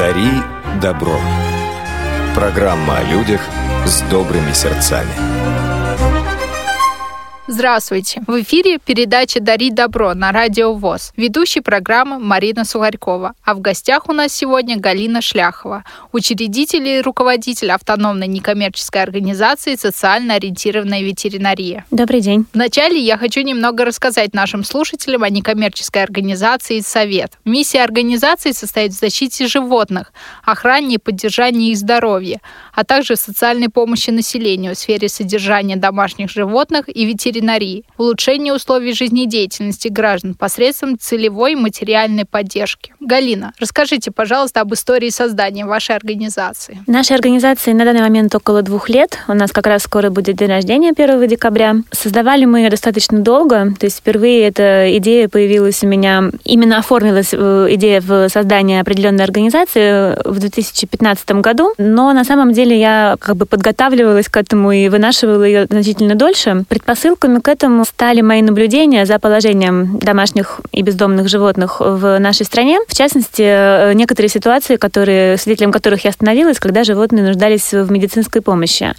Дари добро. Программа о людях с добрыми сердцами. Здравствуйте! В эфире передача «Дари добро» на Радио ВОЗ. Ведущий программы Марина Сухарькова. А в гостях у нас сегодня Галина Шляхова, учредитель и руководитель автономной некоммерческой организации «Социально ориентированная ветеринария». Добрый день. Вначале я хочу немного рассказать нашим слушателям о некоммерческой организации «Совет». Миссия организации состоит в защите животных, охране и поддержании их здоровья, а также социальной помощи населению в сфере содержания домашних животных и ветеринарии улучшение условий жизнедеятельности граждан посредством целевой материальной поддержки. Галина, расскажите, пожалуйста, об истории создания вашей организации. Нашей организации на данный момент около двух лет. У нас как раз скоро будет день рождения 1 декабря. Создавали мы ее достаточно долго. То есть впервые эта идея появилась у меня, именно оформилась э, идея в создании определенной организации в 2015 году. Но на самом деле я как бы подготавливалась к этому и вынашивала ее значительно дольше. Предпосылками к этому стали мои наблюдения за положением домашних и бездомных животных в нашей стране. В частности, э, некоторые ситуации, которые, свидетелем которых я остановилась, когда животные нуждались в медицинской помощи.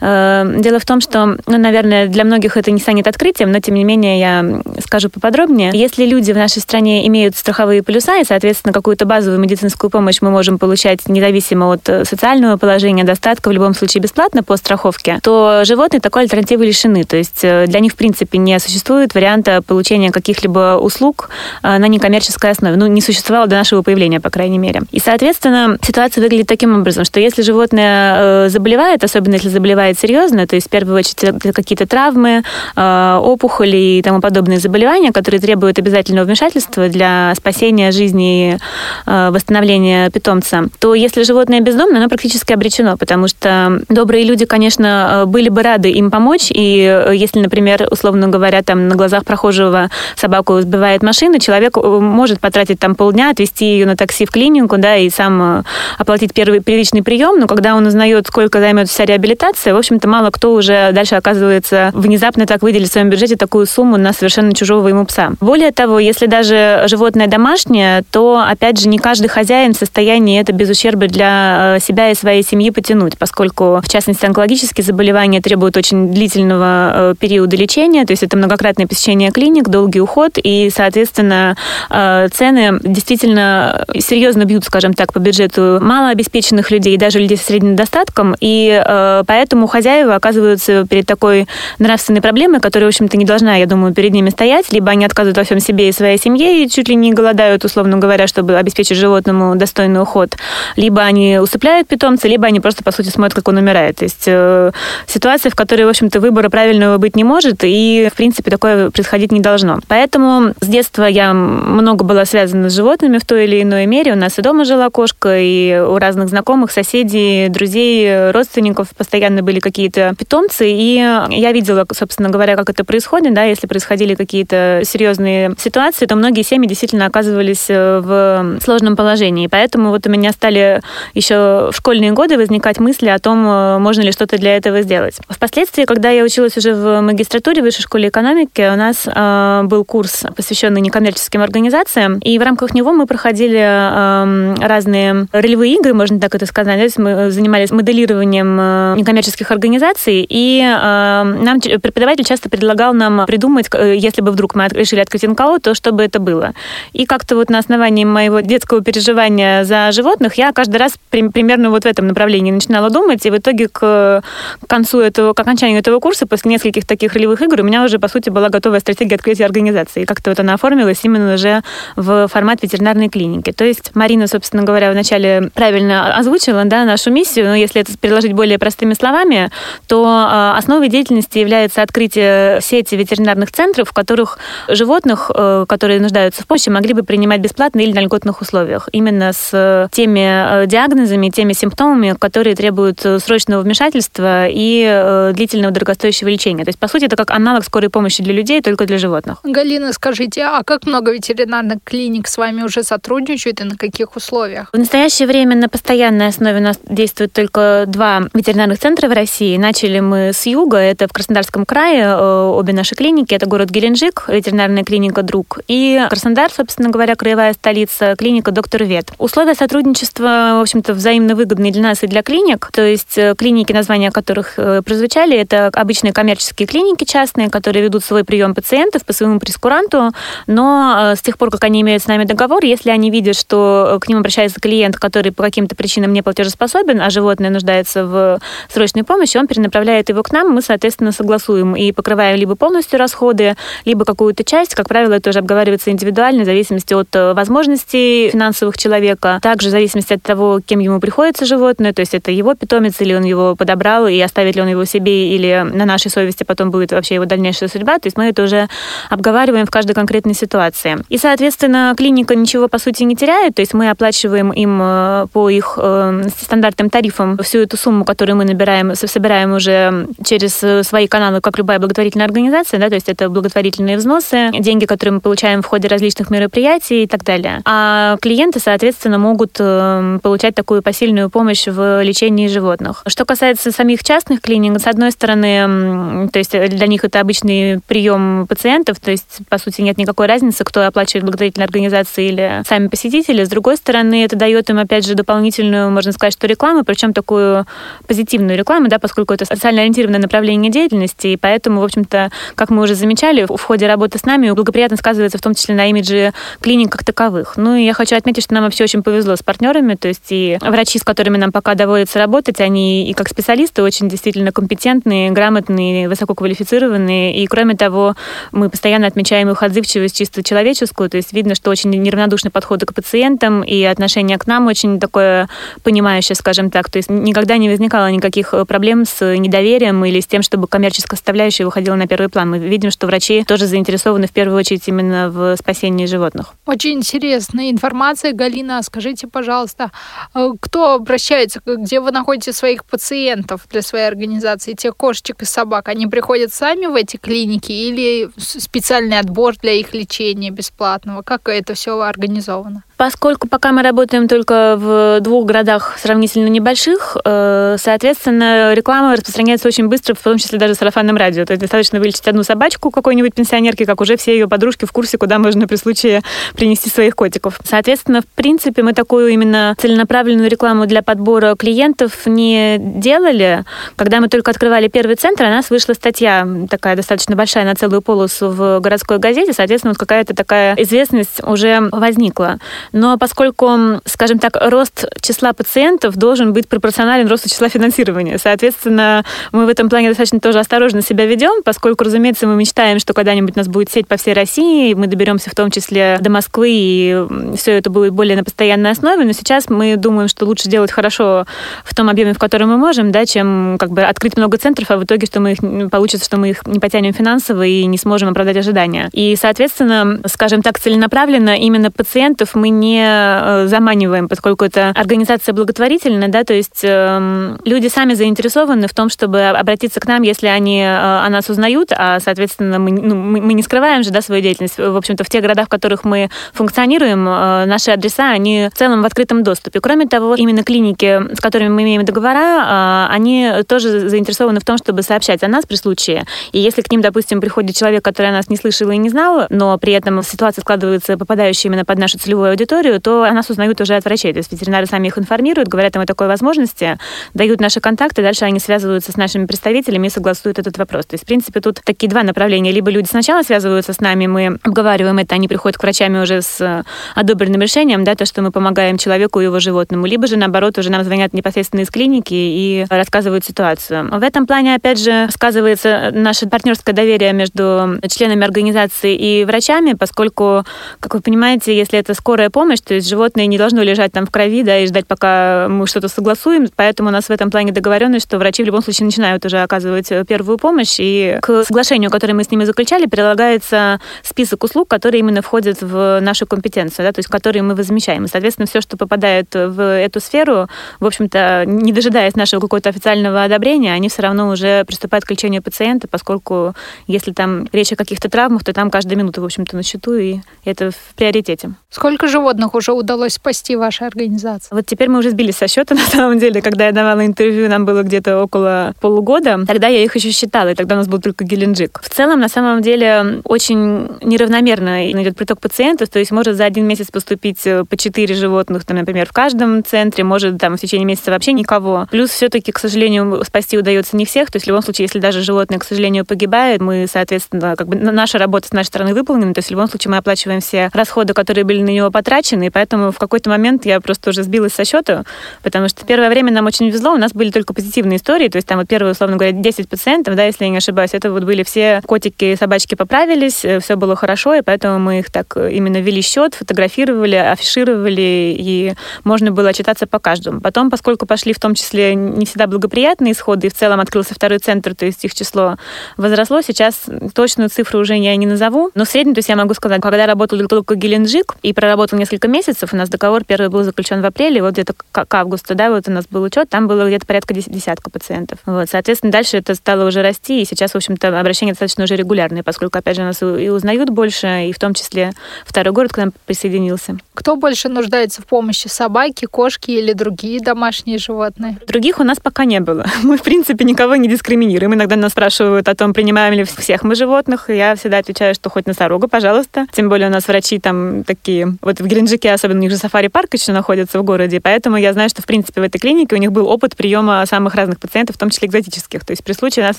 Э, дело в том, что, ну, наверное, для многих это не станет открытием, но, тем не менее, я скажу поподробнее. Если люди в нашей стране имеют страховые полюса, и, соответственно, какую-то базовую медицинскую помощь мы можем получать независимо от социального положения, достатка, в любом случае бесплатно по страховке, то животные такой альтернативы лишены. То есть э, для них, в принципе, не существует варианта получения каких-либо услуг э, на некоммерческой основе. Ну, не существовало до нашего появления, по крайней мере. И, соответственно, ситуация выглядит таким образом, что если животное э, заболевает, особенно если заболевает серьезно, то есть в первую очередь какие-то травмы, опухоли и тому подобные заболевания, которые требуют обязательного вмешательства для спасения жизни и восстановления питомца, то если животное бездомно, оно практически обречено, потому что добрые люди, конечно, были бы рады им помочь, и если, например, условно говоря, там на глазах прохожего собаку сбивает машина, человек э, может потратить там полдня, отвезти ее на такси в клинику, да, и сам э, оплатить первый первичный прием, но когда он узнает, сколько займет вся реабилитация, в общем-то, мало кто уже дальше оказывается внезапно так выделить в своем бюджете такую сумму на совершенно чужого ему пса. Более того, если даже животное домашнее, то, опять же, не каждый хозяин в состоянии это без ущерба для э, себя и своей семьи потянуть, поскольку, в частности, онкологические заболевания требуют очень длительного периода периоды лечения, то есть это многократное посещение клиник, долгий уход, и, соответственно, э, цены действительно серьезно бьют, скажем так, по бюджету малообеспеченных людей, даже людей с средним достатком, и э, поэтому хозяева оказываются перед такой нравственной проблемой, которая, в общем-то, не должна, я думаю, перед ними стоять, либо они отказывают во всем себе и своей семье, и чуть ли не голодают, условно говоря, чтобы обеспечить животному достойный уход, либо они усыпляют питомца, либо они просто, по сути, смотрят, как он умирает. То есть э, ситуация, в которой, в общем-то, выбора правильного быть не может, может, и, в принципе, такое происходить не должно. Поэтому с детства я много была связана с животными в той или иной мере. У нас и дома жила кошка, и у разных знакомых, соседей, друзей, родственников постоянно были какие-то питомцы, и я видела, собственно говоря, как это происходит, да, если происходили какие-то серьезные ситуации, то многие семьи действительно оказывались э, в сложном положении. Поэтому вот у меня стали еще в школьные годы возникать мысли о том, э, можно ли что-то для этого сделать. Впоследствии, когда я училась уже в магистратуре, магистратуре Высшей школе экономики у нас э, был курс, посвященный некоммерческим организациям, и в рамках него мы проходили э, разные ролевые игры, можно так это сказать. То есть мы занимались моделированием э, некоммерческих организаций, и э, нам преподаватель часто предлагал нам придумать, э, если бы вдруг мы решили открыть НКО, то чтобы это было. И как-то вот на основании моего детского переживания за животных я каждый раз при, примерно вот в этом направлении начинала думать, и в итоге к концу этого, к окончанию этого курса, после нескольких таких ролевых игр у меня уже, по сути, была готовая стратегия открытия организации. И как-то вот она оформилась именно уже в формат ветеринарной клиники. То есть Марина, собственно говоря, вначале правильно озвучила да, нашу миссию, но если это предложить более простыми словами, то а, основой деятельности является открытие сети ветеринарных центров, в которых животных, э, которые нуждаются в помощи, могли бы принимать бесплатно или на льготных условиях. Именно с теми э, диагнозами, теми симптомами, которые требуют срочного вмешательства и э, длительного дорогостоящего лечения. То есть, по сути, это как аналог скорой помощи для людей, только для животных. Галина, скажите, а как много ветеринарных клиник с вами уже сотрудничают и на каких условиях? В настоящее время на постоянной основе у нас действует только два ветеринарных центра в России. Начали мы с юга, это в Краснодарском крае, э, обе наши клиники, это город Геленджик, ветеринарная клиника «Друг», и Краснодар, собственно говоря, краевая столица, клиника «Доктор Вет». Условия сотрудничества, в общем-то, взаимно выгодные для нас и для клиник, то есть э, клиники, названия которых э, прозвучали, это обычные коммерческие клиники частные, которые ведут свой прием пациентов по своему прескуранту, но с тех пор, как они имеют с нами договор, если они видят, что к ним обращается клиент, который по каким-то причинам не платежеспособен, а животное нуждается в срочной помощи, он перенаправляет его к нам, мы, соответственно, согласуем и покрываем либо полностью расходы, либо какую-то часть. Как правило, это уже обговаривается индивидуально, в зависимости от э, возможностей финансовых человека, также в зависимости от того, кем ему приходится животное, то есть это его питомец, или он его подобрал, и оставит ли он его себе, или на нашей совести потом будет вообще его дальнейшая судьба. То есть мы это уже обговариваем в каждой конкретной ситуации. И, соответственно, клиника ничего, по сути, не теряет, то есть мы оплачиваем им э, по их э, стандартным тарифам всю эту сумму, которую мы набираем, собираем уже через свои каналы, как любая благотворительная организация, да, то есть это благотворительные взносы, деньги, которые мы получаем в ходе различных мероприятий и так далее. А клиенты, соответственно, могут э, получать такую посильную помощь в лечении животных. Что касается самих частных клиник, с одной стороны, то есть для них это обычный прием пациентов, то есть, по сути, нет никакой разницы, кто оплачивает благотворительные организации или сами посетители. С другой стороны, это дает им, опять же, дополнительную, можно сказать, что рекламу, причем такую позитивную рекламу, да, поскольку это социально ориентированное направление деятельности, и поэтому, в общем-то, как мы уже замечали, в ходе работы с нами благоприятно сказывается в том числе на имидже клиник как таковых. Ну и я хочу отметить, что нам вообще очень повезло с партнерами, то есть и врачи, с которыми нам пока доводится работать, они и как специалисты очень действительно компетентные, грамотные, высококвалифицированные, и кроме того, мы постоянно отмечаем их отзывчивость чисто человеческую, то есть видно, что очень неравнодушный подход к пациентам, и отношение к нам очень такое понимающее, скажем так, то есть никогда не возникало никаких проблем с недоверием или с тем, чтобы коммерческая составляющая выходила на первый план. Мы видим, что врачи тоже заинтересованы в первую очередь именно в спасении животных. Очень интересная информация, Галина. Скажите, пожалуйста, э, кто обращается, где вы находите своих пациентов для своей организации, тех кошечек и собак? Они приходят сами в эти клиники или специальный отбор для их лечения бесплатного? Как это все организовано? Поскольку пока мы работаем только в двух городах сравнительно небольших, э, соответственно, реклама распространяется очень быстро, в том числе даже сарафанным радио. То есть достаточно вылечить одну собачку какой-нибудь пенсионерки, как уже все ее подружки в курсе, куда можно при случае принести своих котиков. Соответственно, в принципе, мы такую именно целенаправленную рекламу для подбора клиентов не делали. Когда мы только открывали первый центр, у нас вышла статья такая достаточно большая на целую полосу в городской газете, соответственно, вот какая-то такая известность уже возникла. Но поскольку, скажем так, рост числа пациентов должен быть пропорционален росту числа финансирования, соответственно, мы в этом плане достаточно тоже осторожно себя ведем, поскольку, разумеется, мы мечтаем, что когда-нибудь у нас будет сеть по всей России, мы доберемся в том числе до Москвы, и все это будет более на постоянной основе, но сейчас мы думаем, что лучше делать хорошо в том объеме, в котором мы можем, да, чем как бы открыть много центров, а в итоге, что мы их, получится, что мы их не потянем финансово и не сможем оправдать ожидания. И, соответственно, скажем так, целенаправленно именно пациентов мы не э, заманиваем, поскольку это организация благотворительная, да, то есть э, люди сами заинтересованы в том, чтобы обратиться к нам, если они э, о нас узнают, а, соответственно, мы, ну, мы не скрываем же, да, свою деятельность. В общем-то, в тех городах, в которых мы функционируем, э, наши адреса, они в целом в открытом доступе. Кроме того, именно клиники, с которыми мы имеем договора, э, они тоже заинтересованы в том, чтобы сообщать о нас при случае. И если к ним, допустим, приходит человек, который о нас не слышал и не знал, но при этом ситуация складывается, попадающая именно под нашу целевую аудиторию, то о нас узнают уже от врачей. То есть ветеринары сами их информируют, говорят им о такой возможности, дают наши контакты, дальше они связываются с нашими представителями и согласуют этот вопрос. То есть, в принципе, тут такие два направления. Либо люди сначала связываются с нами, мы обговариваем это, они приходят к врачам уже с э, одобренным решением, да, то, что мы помогаем человеку и его животному. Либо же, наоборот, уже нам звонят непосредственно из клиники и рассказывают ситуацию. В этом плане, опять же, сказывается наше партнерское доверие между членами организации и врачами, поскольку, как вы понимаете, если это скорая помощь, то есть животное не должно лежать там в крови, да, и ждать, пока мы что-то согласуем, поэтому у нас в этом плане договоренность, что врачи в любом случае начинают уже оказывать э, первую помощь, и к соглашению, которое мы с ними заключали, прилагается список услуг, которые именно входят в нашу компетенцию, да, то есть которые мы возмещаем. И, соответственно, все, что попадает в эту сферу, в общем-то, не дожидаясь нашего какого-то официального одобрения, они все равно уже приступают к лечению пациента, поскольку если там речь о каких-то травмах, то там каждая минута, в общем-то, на счету, и это в приоритете. Сколько животных уже удалось спасти вашей организации? Вот теперь мы уже сбились со счета, на самом деле. Когда я давала интервью, нам было где-то около полугода. Тогда я их еще считала, и тогда у нас был только Геленджик. В целом, на самом деле, очень неравномерно идет приток пациентов, то есть может за один месяц поступить э, по четыре животных, там, например, в каждом центре, может там в течение месяца вообще никого. Плюс все-таки, к сожалению, спасти удается не всех, то есть в любом случае, если даже животное, к сожалению, погибает, мы, соответственно, как бы наша работа с нашей стороны выполнена, то есть в любом случае мы оплачиваем все расходы, которые были на него потрачены, и поэтому в какой-то момент я просто уже сбилась со счета, потому что первое время нам очень везло, у нас были только позитивные истории, то есть там вот первые, условно говоря, 10 пациентов, да, если я не ошибаюсь, это вот были все котики и собачки поправились, э, все было хорошо, и поэтому мы их так э, именно вели счет, фотографировали, афишировали, и можно было отчитаться по каждому. Потом, поскольку пошли в том числе не всегда благоприятные исходы, и в целом открылся второй центр, то есть их число возросло, сейчас точную цифру уже я не назову, но в среднем, то есть я могу сказать, когда работал только Геленджик и проработал несколько месяцев, у нас договор первый был заключен в апреле, вот где-то к августу, да, вот у нас был учет, там было где-то порядка десятка пациентов. Вот, соответственно, дальше это стало уже расти, и сейчас, в общем-то, обращения достаточно уже регулярные, поскольку, опять же, нас и узнают больше, и в том числе второй город к нам присоединился. Кто больше нуждается в помощи, собаки, кошки или другие домашние животные? Других у нас пока не было. Мы, в принципе, никого не дискриминируем. Иногда нас спрашивают о том, принимаем ли всех мы животных, и я всегда отвечаю, что хоть носорога, пожалуйста. Тем более у нас врачи там такие... Вот в Геленджике особенно у них же сафари-парк еще находится в городе, поэтому я знаю, что, в принципе, в этой клинике у них был опыт приема самых разных пациентов, в том числе экзотических. То есть при случае нас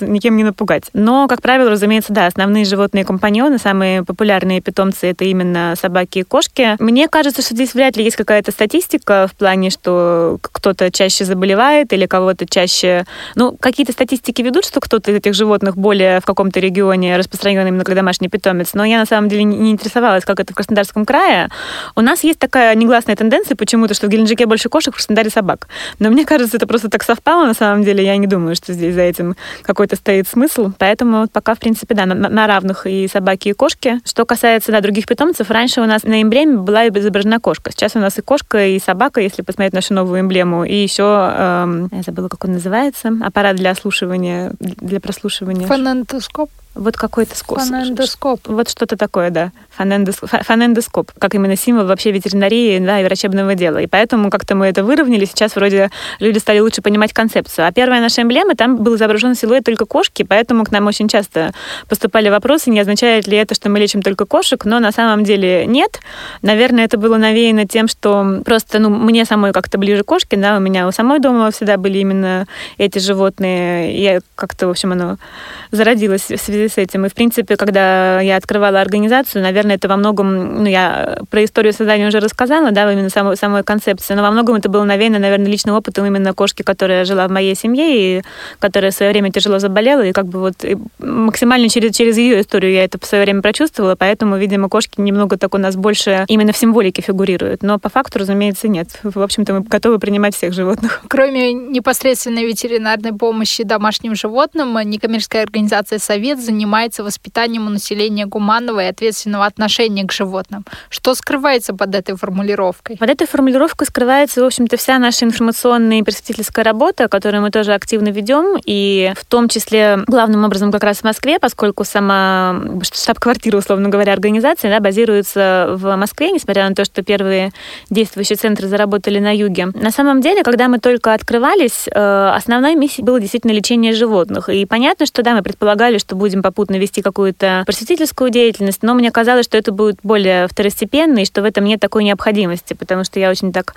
никем не напугать. Но, как правило, разумеется, да, основные животные компаньоны, самые популярные питомцы, это именно собаки и кошки. Мне кажется, что здесь вряд ли есть какая-то статистика в плане, что кто-то чаще заболевает или кого-то чаще... Ну, какие-то статистики ведут, что кто-то из этих животных более в каком-то регионе распространен именно как домашний питомец, но я на самом деле не интересовалась, как это в Краснодарском крае. У нас есть такая негласная тенденция почему-то, что в Геленджике больше кошек, в Краснодаре собак. Но мне кажется, это просто так совпало, на самом деле. Я не думаю, что здесь за этим какой-то стоит смысл. Поэтому пока, в принципе, да, на, на равных и собаки, и кошки. Что касается, да, других питомцев, раньше у нас на эмблеме была изображена кошка. Сейчас у нас и кошка, и собака, если посмотреть нашу новую эмблему. И еще, эм, я забыла, как он называется, аппарат для ослушивания, для прослушивания. Фонендоскоп? Вот какой-то скоп. Фонендоскоп. Вот что-то такое, да. Фонендоскоп, фонендоскоп, как именно символ вообще ветеринарии да, и врачебного дела. И поэтому как-то мы это выровняли. Сейчас вроде люди стали лучше понимать концепцию. А первая наша эмблема, там был изображен силуэт только кошки, поэтому к нам очень часто поступали вопросы, не означает ли это, что мы лечим только кошек, но на самом деле нет. Наверное, это было навеяно тем, что просто, ну, мне самой как-то ближе кошки, да, у меня у самой дома всегда были именно эти животные. Я как-то, в общем, оно зародилось в связи с этим. И, в принципе, когда я открывала организацию, наверное, это во многом, ну, я про историю создания уже рассказала, да, именно самой, самой концепции, но во многом это было навеяно, наверное, личным опытом именно кошки, которая жила в моей семье и которая в свое время тяжело заболела, и как бы вот максимально через, через ее историю я это в свое время прочувствовала, поэтому, видимо, кошки немного так у нас больше именно в символике фигурируют. Но по факту, разумеется, нет. В общем-то, мы готовы принимать всех животных. Кроме непосредственной ветеринарной помощи домашним животным, некоммерческая организация «Совет» занимается воспитанием у населения гуманного и ответственного отношения к животным. Что скрывается под этой формулировкой? Под этой формулировкой скрывается, в общем-то, вся наша информационная и просветительская работа, которую мы тоже активно ведем, и в том числе главным образом как раз в Москве, поскольку сама штаб-квартира, условно говоря, организации да, базируется в Москве, несмотря на то, что первые действующие центры заработали на юге. На самом деле, когда мы только открывались, э, основной миссией было действительно лечение животных. И понятно, что да, мы предполагали, что будем попутно вести какую-то просветительскую деятельность, но мне казалось, что это будет более второстепенно, и что в этом нет такой необходимости, потому что я очень так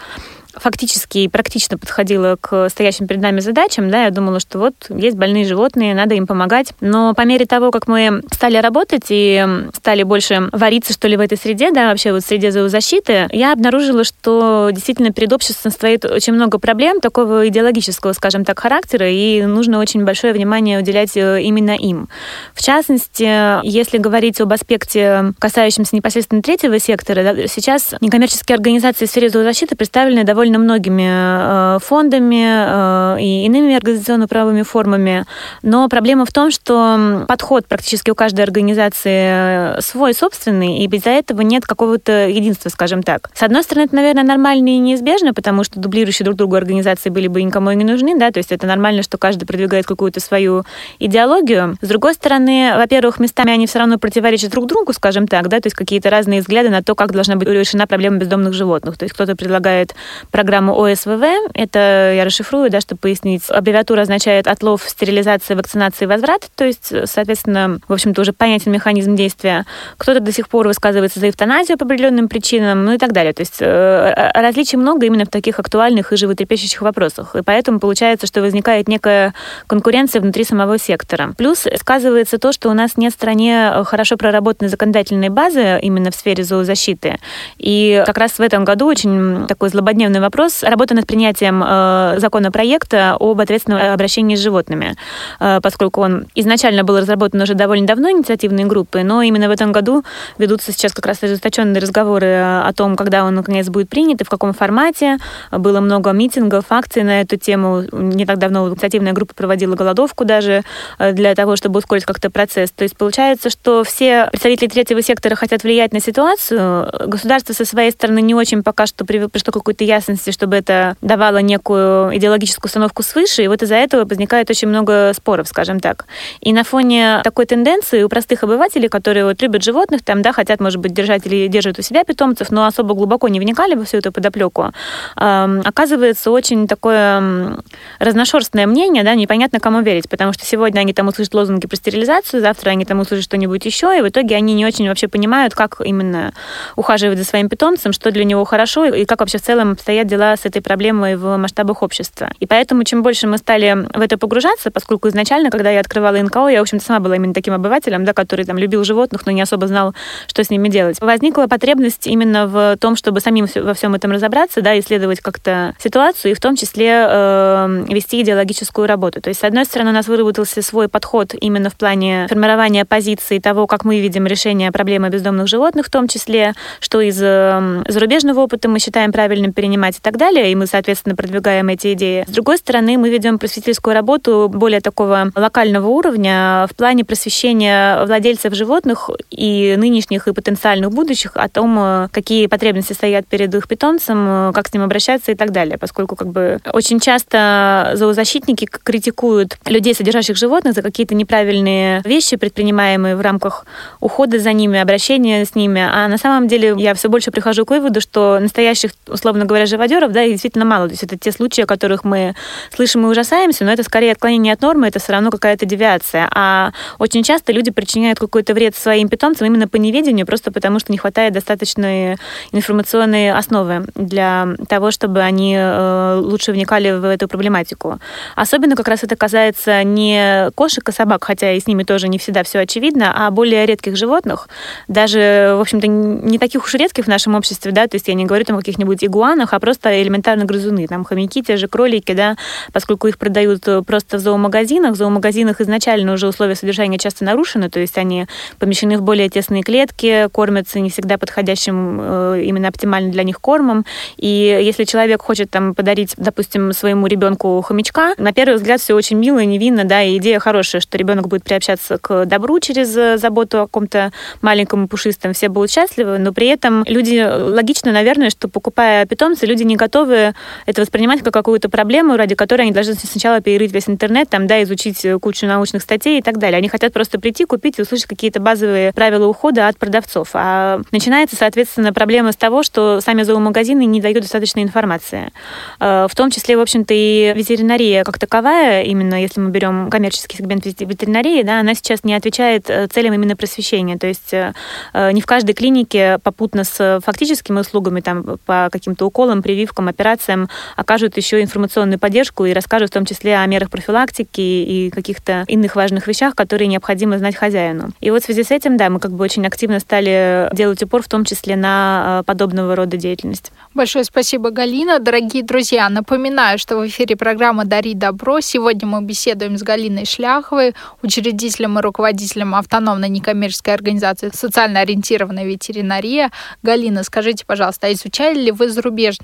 фактически и практично подходила к стоящим перед нами задачам, да, я думала, что вот есть больные животные, надо им помогать. Но по мере того, как мы стали работать и стали больше вариться, что ли, в этой среде, да, вообще вот в среде зоозащиты, я обнаружила, что действительно перед обществом стоит очень много проблем такого идеологического, скажем так, характера, и нужно очень большое внимание уделять э, именно им. В частности, если говорить об аспекте, касающемся непосредственно третьего сектора, да, сейчас некоммерческие организации в сфере зоозащиты представлены довольно многими э, фондами э, и иными организационно-правовыми формами, но проблема в том, что подход практически у каждой организации свой, собственный, и из-за этого нет какого-то единства, скажем так. С одной стороны, это, наверное, нормально и неизбежно, потому что дублирующие друг другу организации были бы никому и не нужны, да, то есть это нормально, что каждый продвигает какую-то свою идеологию. С другой стороны, во-первых, местами они все равно противоречат друг другу, скажем так, да, то есть какие-то разные взгляды на то, как должна быть решена проблема бездомных животных. То есть кто-то предлагает программу ОСВВ, это я расшифрую, да, чтобы пояснить. Аббревиатура означает отлов, стерилизация, вакцинация и возврат, то есть, соответственно, в общем-то, уже понятен механизм действия. Кто-то до сих пор высказывается за эвтаназию по определенным причинам, ну и так далее. То есть э, различий много именно в таких актуальных и животрепещущих вопросах. И поэтому получается, что возникает некая конкуренция внутри самого сектора. Плюс сказывается то, что у нас нет в стране хорошо проработанной законодательной базы именно в сфере зоозащиты. И как раз в этом году очень такой злободневный вопрос работа над принятием э, законопроекта об ответственном обращении с животными, э, поскольку он изначально был разработан уже довольно давно инициативной группой, но именно в этом году ведутся сейчас как раз ожесточенные разговоры о том, когда он наконец будет принят и в каком формате. Было много митингов, акций на эту тему. Не так давно инициативная группа проводила голодовку даже э, для того, чтобы ускорить как-то процесс. То есть получается, что все представители третьего сектора хотят влиять на ситуацию. Государство со своей стороны не очень пока что пришло к какой-то ясности, чтобы это давало некую идеологическую установку свыше. И вот из-за этого возникает очень много споров, скажем так. И на фоне такой тенденции у простых обывателей, которые вот любят животных, там, да, хотят, может быть, держать или держат у себя питомцев, но особо глубоко не вникали во всю эту подоплеку, оказывается очень такое разношерстное мнение, да, непонятно кому верить, потому что сегодня они там услышат лозунги про стерилизацию, завтра они там услышат что-нибудь еще, и в итоге они не очень вообще понимают, как именно ухаживать за своим питомцем, что для него хорошо, и как вообще в целом обстоят дела с этой проблемой в масштабах общества. И поэтому, чем больше мы стали в это погружаться, поскольку изначально, когда я открывала НКО, я, в общем-то, сама была именно таким обывателем, да, который там любил животных, но не особо знал, что с ними делать. Возникла потребность именно в том, чтобы самим во всем этом разобраться, да, исследовать как-то ситуацию и в том числе э, вести идеологическую работу. То есть, с одной стороны, у нас выработался свой подход именно в плане формирования позиции того, как мы видим решение проблемы бездомных животных, в том числе, что из э, зарубежного опыта мы считаем правильным перенимать и так далее, и мы, соответственно, продвигаем эти идеи. С другой стороны, мы ведем просветительскую работу более такого локального уровня в плане просвещения владельцев животных и нынешних, и потенциальных будущих о том, э, какие потребности стоят перед их питомцем, э, как с ним обращаться и так далее, поскольку как бы очень часто зоозащитники критикуют людей, содержащих животных, за какие-то неправильные вещи, предпринимаемые в рамках ухода за ними, обращения с ними. А на самом деле я все больше прихожу к выводу, что настоящих, условно говоря, живодеров, да, действительно мало. То есть это те случаи, о которых мы слышим и ужасаемся, но это скорее отклонение от нормы, это все равно какая-то девиация. А очень часто люди причиняют какой-то вред своим питомцам именно по неведению, просто потому что не хватает достаточной информационной основы для того, чтобы они э, лучше вникали в эту проблематику. Особенно как раз это касается не кошек и собак, хотя и с ними тоже не всегда все очевидно, а более редких животных, даже, в общем-то, не таких уж редких в нашем обществе, да, то есть я не говорю там о каких-нибудь игуанах, а просто элементарно грызуны, там хомяки, те же кролики, да, поскольку их продают просто в зоомагазинах, в зоомагазинах изначально уже условия содержания часто нарушены, то есть они помещены в более тесные клетки, кормятся не всегда подходящим э, именно оптимально для них кормом, и если человек хочет там подарить, допустим, своему ребенку хомячка, на первый взгляд все очень мило и невинно, да, и идея хорошая, что ребенок будет приобщаться к добру через э, заботу о каком-то маленьком и пушистом, все будут счастливы, но при этом люди, логично, наверное, что покупая питомца, люди не готовы это воспринимать как какую-то проблему, ради которой они должны сначала перерыть весь интернет, там, да, изучить кучу научных статей и так далее. Они хотят просто прийти, купить и услышать какие-то базовые правила ухода от продавцов. А начинается, соответственно, проблема с того, что сами зоомагазины не дают достаточной информации. Э, в том числе, в общем-то, и ветеринария как таковая, именно если мы берем коммерческий сегмент ветеринарии, да, она сейчас не отвечает э, целям именно просвещения. То есть э, не в каждой клинике попутно с фактическими услугами, там, по каким-то уколам, прививкам, операциям окажут еще информационную поддержку и расскажут в том числе о мерах профилактики и каких-то иных важных вещах, которые необходимо знать хозяину. И вот в связи с этим, да, мы как бы очень активно стали делать упор в том числе на э, подобного рода деятельность. Большое спасибо, Галина. Дорогие друзья, напоминаю, что в эфире программа «Дари добро». Сегодня мы беседуем с Галиной Шляховой, учредителем и руководителем автономной некоммерческой организации «Социально ориентированная ветеринария». Галина, скажите, пожалуйста, а изучали ли вы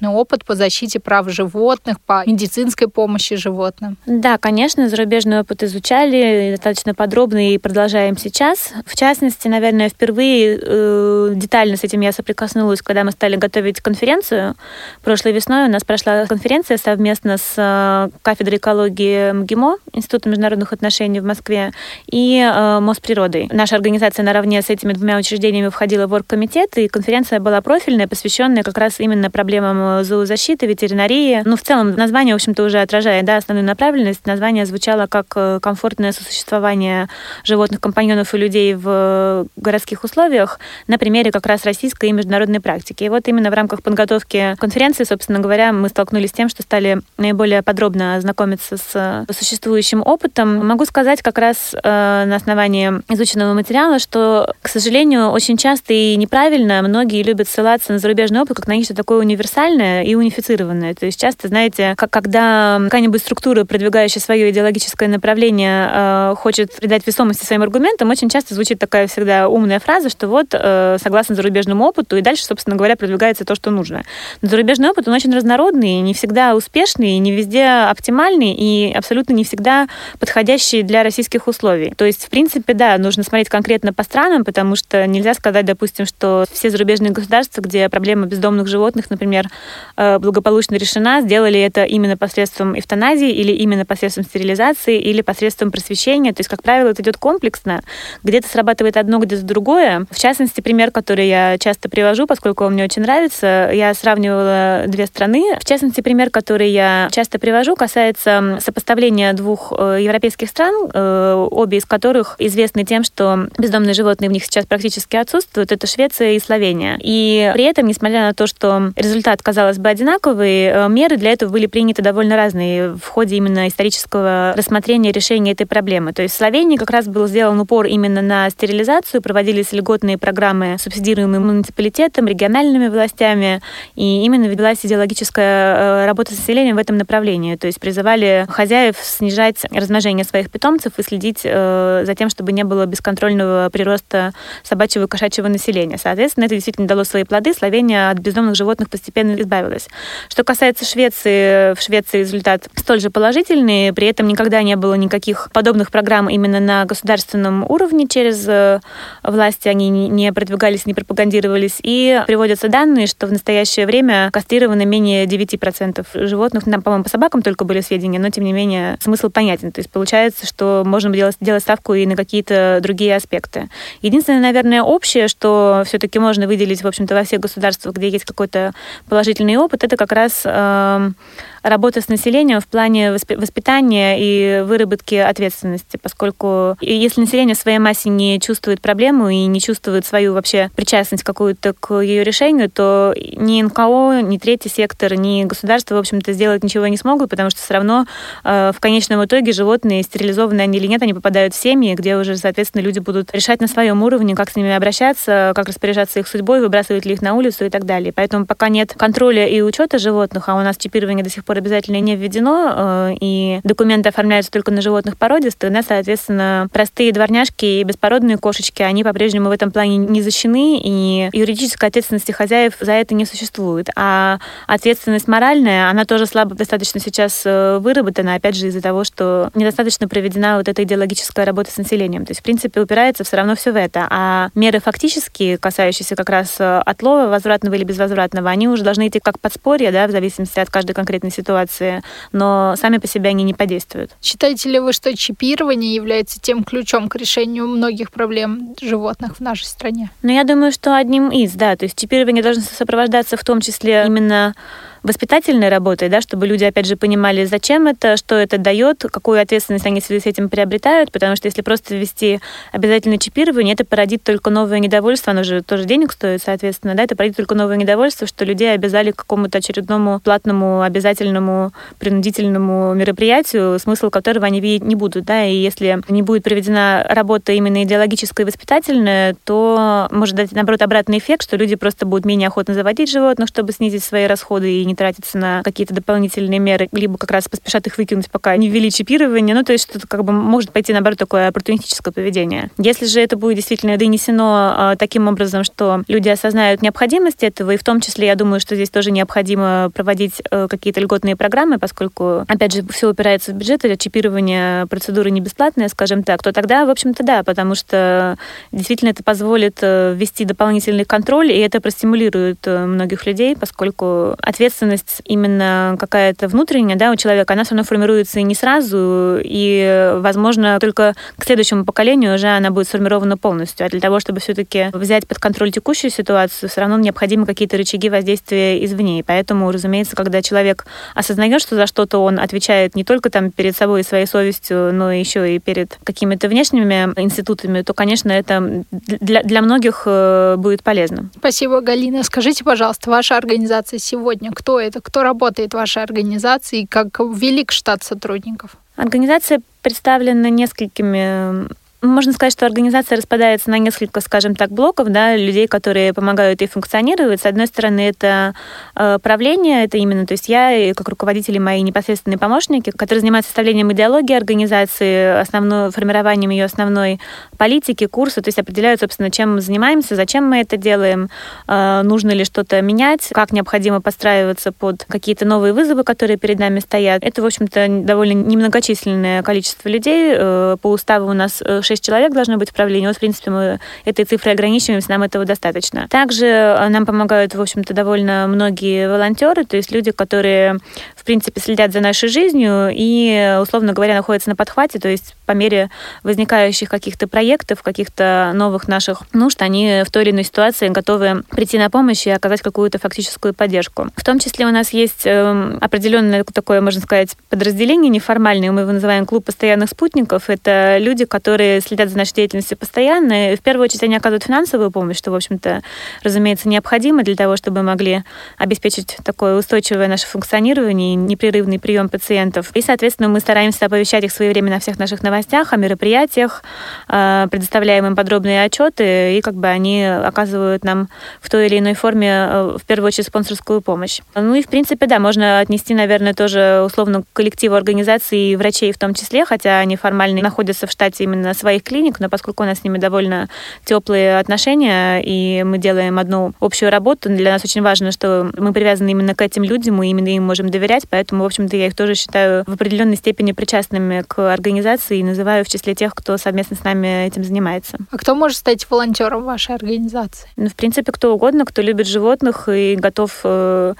зарубежный опыт по защите прав животных, по медицинской помощи животным? Да, конечно, зарубежный опыт изучали достаточно подробно и продолжаем сейчас. В частности, наверное, впервые э, детально с этим я соприкоснулась, когда мы стали готовить конференцию. Прошлой весной у нас прошла конференция совместно с э, кафедрой экологии МГИМО, Института международных отношений в Москве, и э, Мосприродой. Наша организация наравне с этими двумя учреждениями входила в оргкомитет, и конференция была профильная, посвященная как раз именно проблемам зоозащиты, ветеринарии. Ну, в целом, название, в общем-то, уже отражает да, основную направленность. Название звучало как э, комфортное сосуществование животных, компаньонов и людей в городских условиях на примере как раз российской и международной практики. И вот именно в рамках подготовки конференции, собственно говоря, мы столкнулись с тем, что стали наиболее подробно знакомиться с существующим опытом. Могу сказать как раз э, на основании изученного материала, что, к сожалению, очень часто и неправильно многие любят ссылаться на зарубежный опыт как на нечто такое универсальное и унифицированное. То есть часто, знаете, как когда какая-нибудь структура, продвигающая свое идеологическое направление, э, хочет придать весомости своим аргументам, очень часто звучит такая всегда умная фраза, что вот, э, согласно зарубежному опыту, и дальше, собственно говоря, продвигается то, что нужно. Но зарубежный опыт, он очень разнородный, не всегда успешный, не везде оптимальный и абсолютно не всегда подходящий для российских условий. То есть, в принципе, да, нужно смотреть конкретно по странам, потому что нельзя сказать, допустим, что все зарубежные государства, где проблема бездомных животных, например, благополучно решена, сделали это именно посредством эвтаназии или именно посредством стерилизации или посредством просвещения. То есть, как правило, это идет комплексно. Где-то срабатывает одно, где-то другое. В частности, пример, который я часто привожу, поскольку он мне очень нравится, я сравнивала две страны. В частности, пример, который я часто привожу, касается сопоставления двух э, европейских стран, э, обе из которых известны тем, что бездомные животные в них сейчас практически отсутствуют. Это Швеция и Словения. И при этом, несмотря на то, что результат, казалось бы, одинаковый, э, меры для этого были приняты довольно разные в ходе именно исторического рассмотрения решения этой проблемы. То есть в Словении как раз был сделан упор именно на стерилизацию, проводились льготные программы, субсидируемые муниципалитетом, региональными властями, и именно велась идеологическая работа с населением в этом направлении. То есть призывали хозяев снижать размножение своих питомцев и следить э, за тем, чтобы не было бесконтрольного прироста собачьего и кошачьего населения. Соответственно, это действительно дало свои плоды. Словения от бездомных животных постепенно избавилась. Что касается Швеции, в Швеции результат столь же положительный. При этом никогда не было никаких подобных программ именно на государственном уровне через э, власти. Они не продвигались, не пропагандировались. И приводятся данные, что в настоящее время кастрировано менее 9% животных. Там, по-моему, по собакам только были сведения, но тем не менее смысл понятен. То есть получается, что можем делать, делать ставку и на какие-то другие аспекты. Единственное, наверное, общее, что все-таки можно выделить, в общем-то, во всех государствах, где есть какой-то положительный опыт, это как раз э, работа с населением в плане воспитания и выработки ответственности, поскольку если население в своей массе не чувствует проблему и не чувствует свою вообще причастность какую-то к ее решению, то ни НКО, ни третий сектор, ни государство, в общем-то, сделать ничего не смогут, потому что все равно э, в конечном итоге животные, стерилизованные они или нет, они попадают в семьи, где уже, соответственно, люди будут решать на своем уровне, как с ними обращаться, как распоряжаться их судьбой, выбрасывать ли их на улицу и так далее. Поэтому пока нет контроля и учета животных, а у нас чипирование до сих пор обязательно не введено, э, и документы оформляются только на животных породистых, да, соответственно, простые дворняжки и беспородные кошечки, они по-прежнему в этом плане не защищены, и юридической ответственности хозяев за это не существует. А ответственность моральная, она тоже слабо достаточно сейчас э, выработана, опять же, из-за того, что недостаточно проведена вот эта идеологическая работа с населением. То есть, в принципе, упирается все равно все в это. А меры фактические, касающиеся как раз э, отлова, возвратного или безвозвратного, они уже должны идти как подспорье, да, в зависимости от каждой конкретной ситуации, но сами по себе они не подействуют. Считаете ли вы, что чипирование является тем ключом к решению многих проблем животных в нашей стране? Ну, я думаю, что одним из, да. То есть чипирование должно сопровождаться в том числе именно воспитательной работой, да, чтобы люди, опять же, понимали, зачем это, что это дает, какую ответственность они в связи с этим приобретают, потому что если просто ввести обязательное чипирование, это породит только новое недовольство, оно же тоже денег стоит, соответственно, да, это породит только новое недовольство, что людей обязали к какому-то очередному платному, обязательному, принудительному мероприятию, смысл которого они видеть не будут, да, и если не будет проведена работа именно идеологическая и воспитательная, то может дать, наоборот, обратный эффект, что люди просто будут менее охотно заводить животных, чтобы снизить свои расходы и не тратиться на какие-то дополнительные меры, либо как раз поспешат их выкинуть, пока не ввели чипирование. Ну, то есть что-то как бы может пойти, наоборот, такое оппортунистическое поведение. Если же это будет действительно донесено э, таким образом, что люди осознают необходимость этого, и в том числе, я думаю, что здесь тоже необходимо проводить э, какие-то льготные программы, поскольку, опять же, все упирается в бюджет, или чипирование процедуры не бесплатная, скажем так, то тогда, в общем-то, да, потому что действительно это позволит э, ввести дополнительный контроль, и это простимулирует многих людей, поскольку ответственность именно какая-то внутренняя, да, у человека, она все равно формируется и не сразу, и, возможно, только к следующему поколению уже она будет сформирована полностью. А для того, чтобы все-таки взять под контроль текущую ситуацию, все равно необходимы какие-то рычаги воздействия извне. И поэтому, разумеется, когда человек осознает, что за что-то он отвечает не только там перед собой и своей совестью, но еще и перед какими-то внешними институтами, то, конечно, это для, для многих э, будет полезно. Спасибо, Галина. Скажите, пожалуйста, ваша организация сегодня, кто это, кто работает в вашей организации, как велик штат сотрудников? Организация представлена несколькими можно сказать, что организация распадается на несколько, скажем так, блоков, да, людей, которые помогают ей функционировать. С одной стороны, это э, правление, это именно, то есть я, как руководитель и мои непосредственные помощники, которые занимаются составлением идеологии организации, основной, формированием ее основной политики, курса, то есть определяют, собственно, чем мы занимаемся, зачем мы это делаем, э, нужно ли что-то менять, как необходимо подстраиваться под какие-то новые вызовы, которые перед нами стоят. Это, в общем-то, довольно немногочисленное количество людей. Э, по уставу у нас 6 6 человек должно быть в правлении. Вот, в принципе, мы этой цифрой ограничиваемся, нам этого достаточно. Также э, нам помогают, в общем-то, довольно многие волонтеры, то есть люди, которые, в принципе, следят за нашей жизнью и, условно говоря, находятся на подхвате, то есть по мере возникающих каких-то проектов, каких-то новых наших нужд, они в той или иной ситуации готовы прийти на помощь и оказать какую-то фактическую поддержку. В том числе у нас есть эм, определенное такое, можно сказать, подразделение неформальное, мы его называем клуб постоянных спутников. Это люди, которые следят за нашей деятельностью постоянно. И в первую очередь они оказывают финансовую помощь, что, в общем-то, разумеется, необходимо для того, чтобы мы могли обеспечить такое устойчивое наше функционирование и непрерывный прием пациентов. И, соответственно, мы стараемся оповещать их своевременно о всех наших новостях, о мероприятиях, э, предоставляем им подробные отчеты, и как бы они оказывают нам в той или иной форме, э, в первую очередь, спонсорскую помощь. Ну и, в принципе, да, можно отнести, наверное, тоже условно к коллективу организаций и врачей в том числе, хотя они формально находятся в штате именно своих клиник, но поскольку у нас с ними довольно теплые отношения, и мы делаем одну общую работу, для нас очень важно, что мы привязаны именно к этим людям, мы именно им можем доверять, поэтому, в общем-то, я их тоже считаю в определенной степени причастными к организации называю в числе тех, кто совместно с нами этим занимается. А кто может стать волонтером вашей организации? Ну, в принципе, кто угодно, кто любит животных и готов э,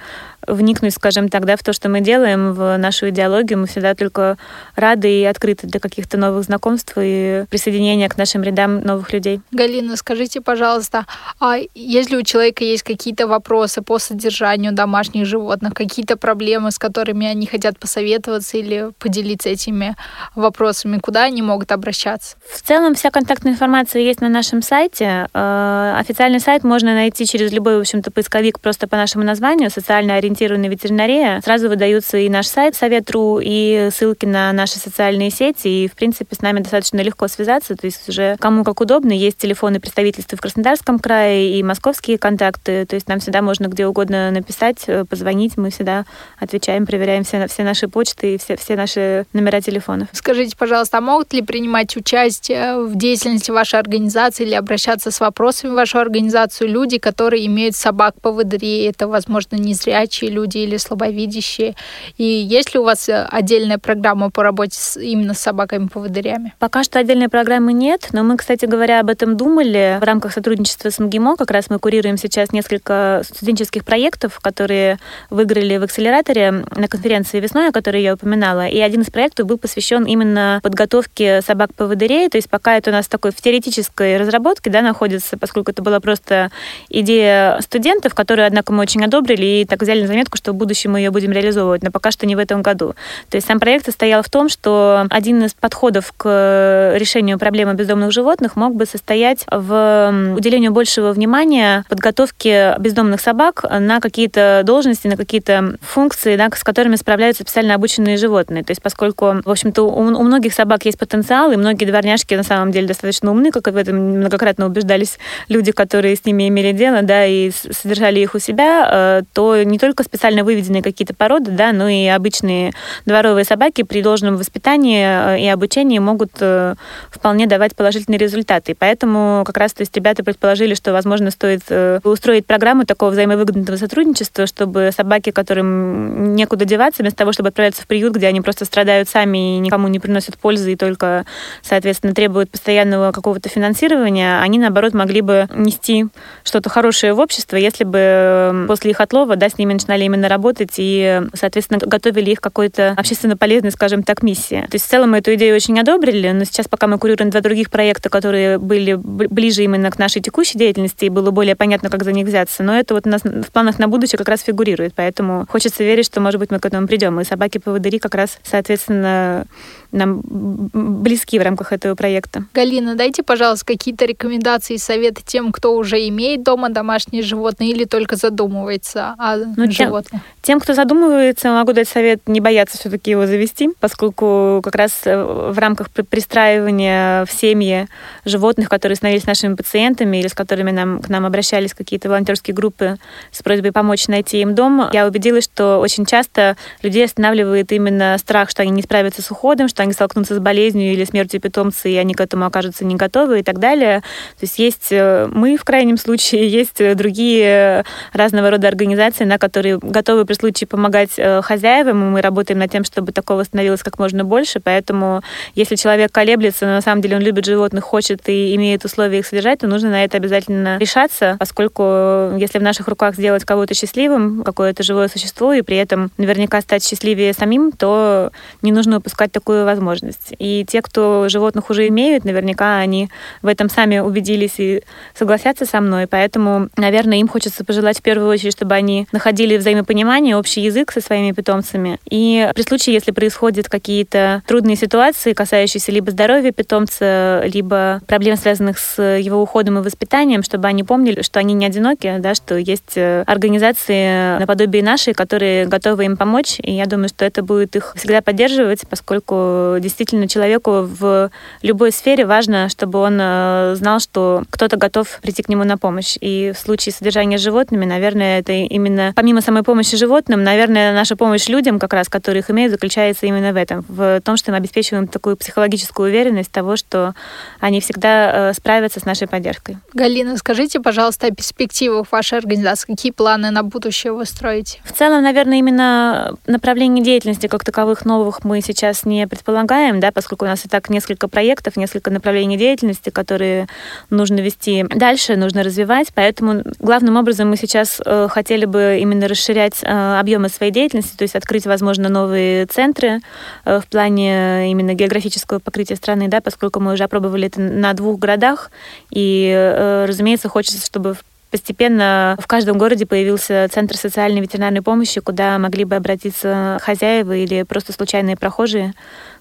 вникнуть, скажем так, да, в то, что мы делаем, в нашу идеологию. Мы всегда только рады и открыты для каких-то новых знакомств и присоединения к нашим рядам новых людей. Галина, скажите, пожалуйста, а если у человека есть какие-то вопросы по содержанию домашних животных, какие-то проблемы, с которыми они хотят посоветоваться или поделиться этими вопросами, куда они могут обращаться? В целом вся контактная информация есть на нашем сайте. Э, официальный сайт можно найти через любой, в общем-то, поисковик просто по нашему названию «Социально ориентированный ориентированная ветеринария, сразу выдаются и наш сайт Совет.ру, и ссылки на наши социальные сети, и, в принципе, с нами достаточно легко связаться, то есть уже кому как удобно. Есть телефоны представительства в Краснодарском крае и московские контакты, то есть нам всегда можно где угодно написать, э, позвонить, мы всегда отвечаем, проверяем все, все наши почты и все, все наши номера телефонов. Скажите, пожалуйста, а могут ли принимать участие в деятельности вашей организации или обращаться с вопросами в вашу организацию люди, которые имеют собак по поводыри, это, возможно, незрячие незрячие люди или слабовидящие? И есть ли у вас э, отдельная программа по работе с, именно с собаками-поводырями? Пока что отдельной программы нет, но мы, кстати говоря, об этом думали в рамках сотрудничества с МГИМО. Как раз мы курируем сейчас несколько студенческих проектов, которые выиграли в акселераторе на конференции весной, о которой я упоминала. И один из проектов был посвящен именно подготовке собак-поводырей. То есть пока это у нас такой в теоретической разработке да, находится, поскольку это была просто идея студентов, которые, однако, мы очень одобрили и так взяли заметку, что в будущем мы ее будем реализовывать, но пока что не в этом году. То есть сам проект состоял в том, что один из подходов к решению проблемы бездомных животных мог бы состоять в уделении большего внимания подготовке бездомных собак на какие-то должности, на какие-то функции, да, с которыми справляются специально обученные животные. То есть поскольку, в общем-то, у, у многих собак есть потенциал, и многие дворняжки на самом деле достаточно умны, как в этом многократно убеждались люди, которые с ними имели дело, да, и содержали их у себя, э, то не только специально выведенные какие-то породы, да, но и обычные дворовые собаки при должном воспитании э, и обучении могут э, вполне давать положительные результаты. И поэтому как раз то есть ребята предположили, что, возможно, стоит устроить программу такого взаимовыгодного сотрудничества, чтобы собаки, которым некуда деваться, вместо того, чтобы отправляться в приют, где они просто страдают сами и никому не приносят пользы и только, соответственно, требуют постоянного какого-то финансирования, они, наоборот, могли бы нести что-то хорошее в общество, если бы после их отлова да, с ними именно работать и, соответственно, готовили их к какой-то общественно полезной, скажем так, миссии. То есть в целом мы эту идею очень одобрили, но сейчас пока мы курируем два других проекта, которые были ближе именно к нашей текущей деятельности и было более понятно, как за них взяться. Но это вот у нас в планах на будущее как раз фигурирует. Поэтому хочется верить, что, может быть, мы к этому придем. И собаки-поводыри как раз, соответственно, нам близки в рамках этого проекта. Галина, дайте, пожалуйста, какие-то рекомендации и советы тем, кто уже имеет дома домашние животные или только задумывается о ну, животных? Тем, кто задумывается, могу дать совет не бояться все-таки его завести, поскольку как раз э, в рамках пристраивания в семьи животных, которые становились нашими пациентами или с которыми нам, к нам обращались какие-то волонтерские группы с просьбой помочь найти им дом, я убедилась, что очень часто людей останавливает именно страх, что они не справятся с уходом, что они столкнутся с болезнью или смертью питомца, и они к этому окажутся не готовы и так далее. То есть есть э, мы, в крайнем случае, есть другие разного рода организации, на которые готовы при случае помогать э, хозяевам, и мы работаем над тем, чтобы такого становилось как можно больше, поэтому если человек колеблется, но на самом деле он любит животных, хочет и имеет условия их содержать, то нужно на это обязательно решаться, поскольку э, если в наших руках сделать кого-то счастливым, какое-то живое существо, и при этом наверняка стать счастливее самим, то не нужно упускать такую возможность. И те, кто животных уже имеют, наверняка они в этом сами убедились и согласятся со мной. Поэтому, наверное, им хочется пожелать в первую очередь, чтобы они находили взаимопонимание, общий язык со своими питомцами. И при случае, если происходят какие-то трудные ситуации, касающиеся либо здоровья питомца, либо проблем, связанных с его уходом и воспитанием, чтобы они помнили, что они не одиноки, да, что есть э, организации наподобие нашей, которые готовы им помочь. И я думаю, что это будет их всегда поддерживать, поскольку действительно человеку в любой сфере важно, чтобы он э, знал, что кто-то готов прийти к нему на помощь. И в случае содержания животными, наверное, это именно, помимо самой помощи животным, наверное, наша помощь людям, как раз, которые их имеют, заключается именно в этом, в том, что мы обеспечиваем такую психологическую уверенность того, что они всегда э, справятся с нашей поддержкой. Галина, скажите, пожалуйста, о перспективах вашей организации. Какие планы на будущее вы строите? В целом, наверное, именно направление деятельности как таковых новых мы сейчас не предполагаем предполагаем, да, поскольку у нас и так несколько проектов, несколько направлений деятельности, которые нужно вести дальше, нужно развивать. Поэтому главным образом мы сейчас э, хотели бы именно расширять э, объемы своей деятельности, то есть открыть, возможно, новые центры э, в плане именно географического покрытия страны, да, поскольку мы уже опробовали это на двух городах, и, э, разумеется, хочется, чтобы Постепенно в каждом городе появился центр социальной ветеринарной помощи, куда могли бы обратиться хозяева или просто случайные прохожие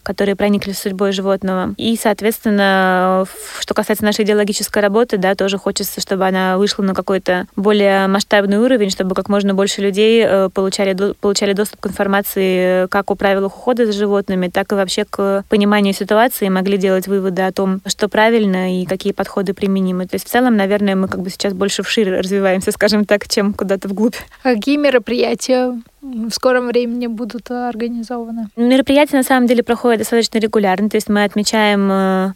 которые проникли в судьбой животного. И, соответственно, что касается нашей идеологической работы, да, тоже хочется, чтобы она вышла на какой-то более масштабный уровень, чтобы как можно больше людей э, получали, получали доступ к информации как о правилах ухода за животными, так и вообще к пониманию ситуации, могли делать выводы о том, что правильно и какие подходы применимы. То есть в целом, наверное, мы как бы сейчас больше вширь развиваемся, скажем так, чем куда-то вглубь. А какие мероприятия в скором времени будут организованы? Мероприятия на самом деле проходят достаточно регулярно, то есть мы отмечаем э,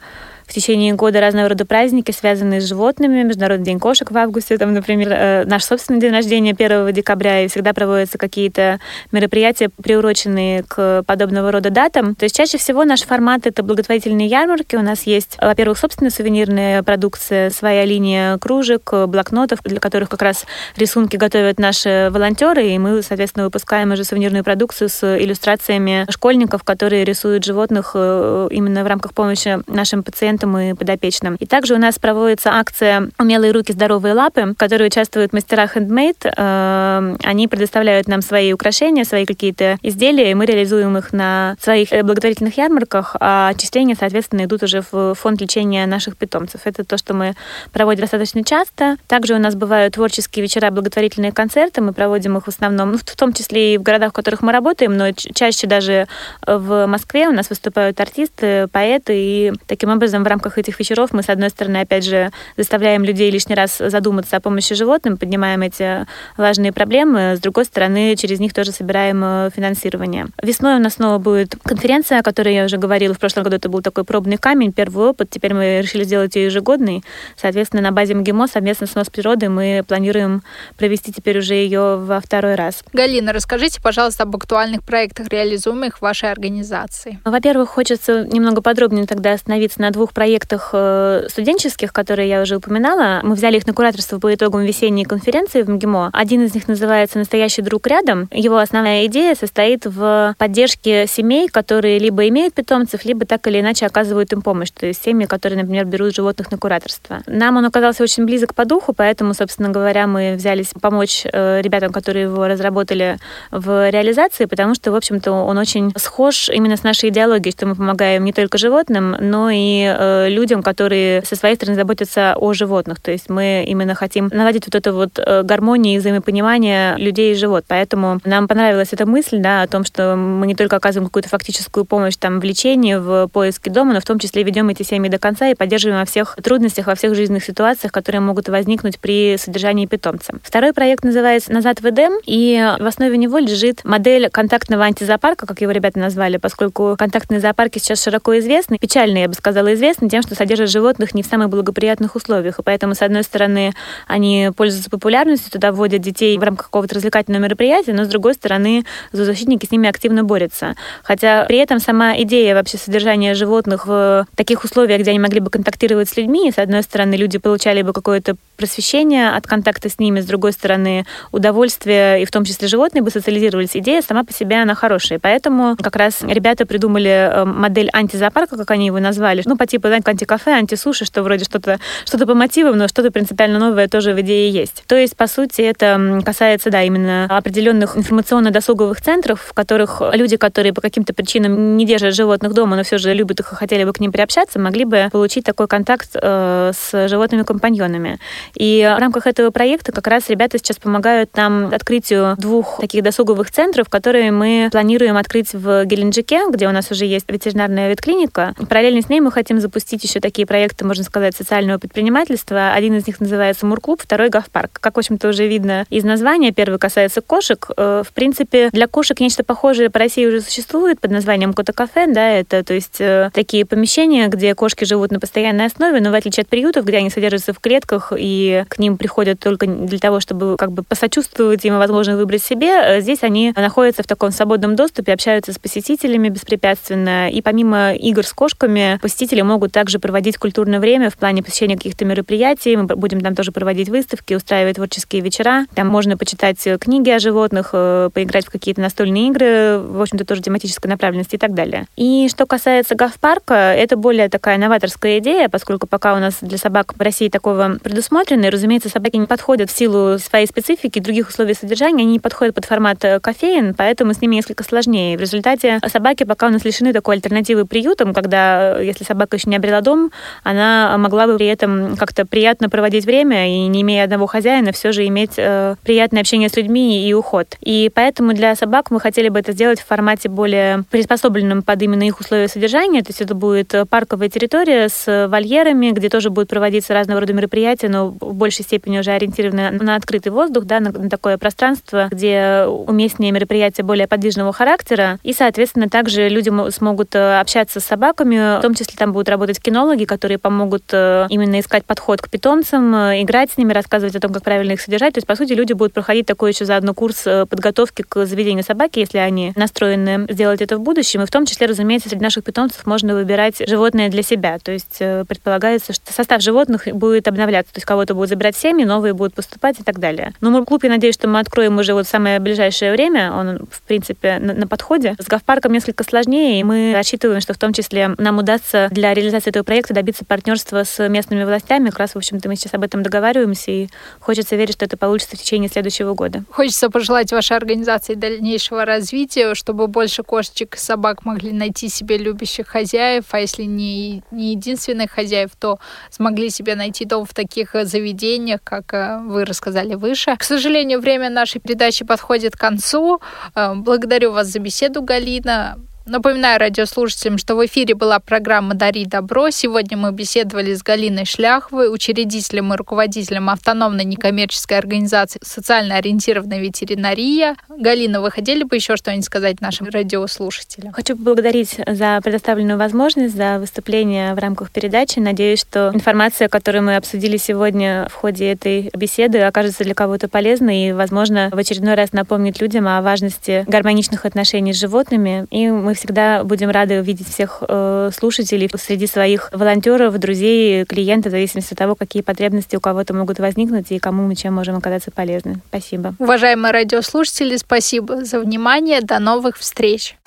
в течение года разного рода праздники, связанные с животными. Международный день кошек в августе, там, например, э, наш собственный день рождения 1 декабря, и всегда проводятся какие-то мероприятия, приуроченные к подобного рода датам. То есть чаще всего наш формат — это благотворительные ярмарки. У нас есть, во-первых, собственная сувенирная продукция, своя линия кружек, блокнотов, для которых как раз рисунки готовят наши волонтеры, и мы, соответственно, выпускаем уже сувенирную продукцию с иллюстрациями школьников, которые рисуют животных э, именно в рамках помощи нашим пациентам клиентам и подопечным. И также у нас проводится акция «Умелые руки, здоровые лапы», в которой участвуют мастера хендмейд. Э, они предоставляют нам свои украшения, свои какие-то изделия, и мы реализуем их на своих э, благотворительных ярмарках, а отчисления, соответственно, идут уже в фонд лечения наших питомцев. Это то, что мы проводим достаточно часто. Также у нас бывают творческие вечера, благотворительные концерты. Мы проводим их в основном, в том числе и в городах, в которых мы работаем, но чаще даже в Москве у нас выступают артисты, поэты, и таким образом в рамках этих вечеров мы, с одной стороны, опять же, заставляем людей лишний раз задуматься о помощи животным, поднимаем эти важные проблемы, с другой стороны, через них тоже собираем э, финансирование. Весной у нас снова будет конференция, о которой я уже говорила. В прошлом году это был такой пробный камень, первый опыт. Теперь мы решили сделать ее ежегодной. Соответственно, на базе МГИМО совместно с НОС природы мы планируем провести теперь уже ее во второй раз. Галина, расскажите, пожалуйста, об актуальных проектах, реализуемых в вашей организации. Во-первых, хочется немного подробнее тогда остановиться на двух проектах э, студенческих, которые я уже упоминала. Мы взяли их на кураторство по итогам весенней конференции в МГИМО. Один из них называется «Настоящий друг рядом». Его основная идея состоит в поддержке семей, которые либо имеют питомцев, либо так или иначе оказывают им помощь. То есть семьи, которые, например, берут животных на кураторство. Нам он оказался очень близок по духу, поэтому, собственно говоря, мы взялись помочь э, ребятам, которые его разработали в реализации, потому что, в общем-то, он очень схож именно с нашей идеологией, что мы помогаем не только животным, но и э, людям, которые со своей стороны заботятся о животных. То есть мы именно хотим наладить вот эту вот э, гармонию и взаимопонимание людей и живот. Поэтому нам понравилась эта мысль, да, о том, что мы не только оказываем какую-то фактическую помощь там в лечении, в поиске дома, но в том числе ведем эти семьи до конца и поддерживаем во всех трудностях, во всех жизненных ситуациях, которые могут возникнуть при содержании питомца. Второй проект называется «Назад в Эдем», и в основе него лежит модель контактного антизоопарка, как его ребята назвали, поскольку контактные зоопарки сейчас широко известны, печально, я бы сказала, известны тем, что содержат животных не в самых благоприятных условиях. И поэтому, с одной стороны, они пользуются популярностью, туда вводят детей в рамках какого-то развлекательного мероприятия, но с другой стороны, зоозащитники с ними активно борются. Хотя при этом сама идея вообще содержания животных в таких условиях, где они могли бы контактировать с людьми, с одной стороны, люди получали бы какое-то просвещение от контакта с ними, с другой стороны, удовольствие, и в том числе животные бы социализировались. Идея сама по себе, она хорошая. Поэтому как раз ребята придумали э, модель антизоопарка, как они его назвали, ну, по типу, знаете, антикафе, антисуши, что вроде что-то что по мотивам, но что-то принципиально новое тоже в идее есть. То есть, по сути, это касается, да, именно определенных информационно-досуговых центров, в которых люди, которые по каким-то причинам не держат животных дома, но все же любят их и хотели бы к ним приобщаться, могли бы получить такой контакт э, с животными-компаньонами. И в рамках этого проекта как раз ребята сейчас помогают нам открытию двух таких досуговых центров, которые мы планируем открыть в Геленджике, где у нас уже есть ветеринарная ветклиника. Параллельно с ней мы хотим запустить еще такие проекты, можно сказать, социального предпринимательства. Один из них называется Мурклуб, второй Гавпарк. Как, в общем-то, уже видно из названия, первый касается кошек. Э, в принципе, для кошек нечто похожее по России уже существует под названием Кота-кафе, да, это, то есть, э, такие помещения, где кошки живут на постоянной основе, но в отличие от приютов, где они содержатся в клетках и к ним приходят только для того, чтобы как бы посочувствовать им и, возможно, выбрать себе, э, здесь они находятся в таком свободном доступе, общаются с посетителями беспрепятственно. И помимо игр с кошками, посетители могут также проводить культурное время в плане посещения каких-то мероприятий. Мы будем там тоже проводить выставки, устраивать творческие вечера. Там можно почитать книги о животных, э, поиграть в какие-то настольные игры, в общем-то, тоже тематической направленности и так далее. И что касается гав-парка, это более такая новаторская идея, поскольку пока у нас для собак в России такого предусмотрено, и, разумеется, собаки не подходят в силу своей специфики, других условий содержания, они не подходят под формат э, кофеин, поэтому с ними несколько сложнее. В результате собаки пока у нас лишены такой альтернативы приютам, когда, э, если собака еще не обрела дом, она могла бы при этом как-то приятно проводить время и, не имея одного хозяина, все же иметь э, приятное общение с людьми и уход. И поэтому для собак мы хотели бы это сделать в формате более приспособленном под именно их условия содержания. То есть это будет парковая территория с вольерами, где тоже будут проводиться разного рода мероприятия, но в большей степени уже ориентированы на открытый воздух, да, на, на такое пространство, где уместнее мероприятия более подвижного характера. И, соответственно, также люди смогут э, общаться с собаками, в том числе там будут работать кинологи, которые помогут э, именно искать подход к питомцам, э, играть с ними, рассказывать о том, как правильно их содержать. То есть, по сути, люди будут проходить такой еще заодно курс подготовки к заведению собаки, если они настроены сделать это в будущем. И в том числе, разумеется, среди наших питомцев можно выбирать животное для себя. То есть предполагается, что состав животных будет обновляться. То есть кого-то будут забирать семьи, новые будут поступать и так далее. Но мой клуб, я надеюсь, что мы откроем уже вот в самое ближайшее время. Он, в принципе, на, на подходе. С Гавпарком несколько сложнее, и мы рассчитываем, что в том числе нам удастся для реализации этого проекта добиться партнерства с местными властями. Как раз, в общем-то, мы сейчас об этом договариваемся, и хочется верить, что это получится в течение следующего года. Хочется пожелать вашей организации дальнейшего развития, чтобы больше кошечек и собак могли найти себе любящих хозяев, а если не, не единственных хозяев, то смогли себе найти дом в таких заведениях, как э, вы рассказали выше. К сожалению, время нашей передачи подходит к концу. Э, благодарю вас за беседу, Галина. Напоминаю радиослушателям, что в эфире была программа «Дари добро». Сегодня мы беседовали с Галиной Шляховой, учредителем и руководителем автономной некоммерческой организации «Социально ориентированная ветеринария». Галина, вы хотели бы еще что-нибудь сказать нашим радиослушателям? Хочу поблагодарить за предоставленную возможность, за выступление в рамках передачи. Надеюсь, что информация, которую мы обсудили сегодня в ходе этой беседы, окажется для кого-то полезной и, возможно, в очередной раз напомнит людям о важности гармоничных отношений с животными. И мы всегда будем рады увидеть всех э, слушателей среди своих волонтеров, друзей, клиентов, в зависимости от того, какие потребности у кого-то могут возникнуть и кому мы чем можем оказаться полезны. Спасибо. Уважаемые радиослушатели, спасибо за внимание. До новых встреч.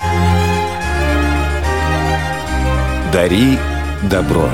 Дари добро.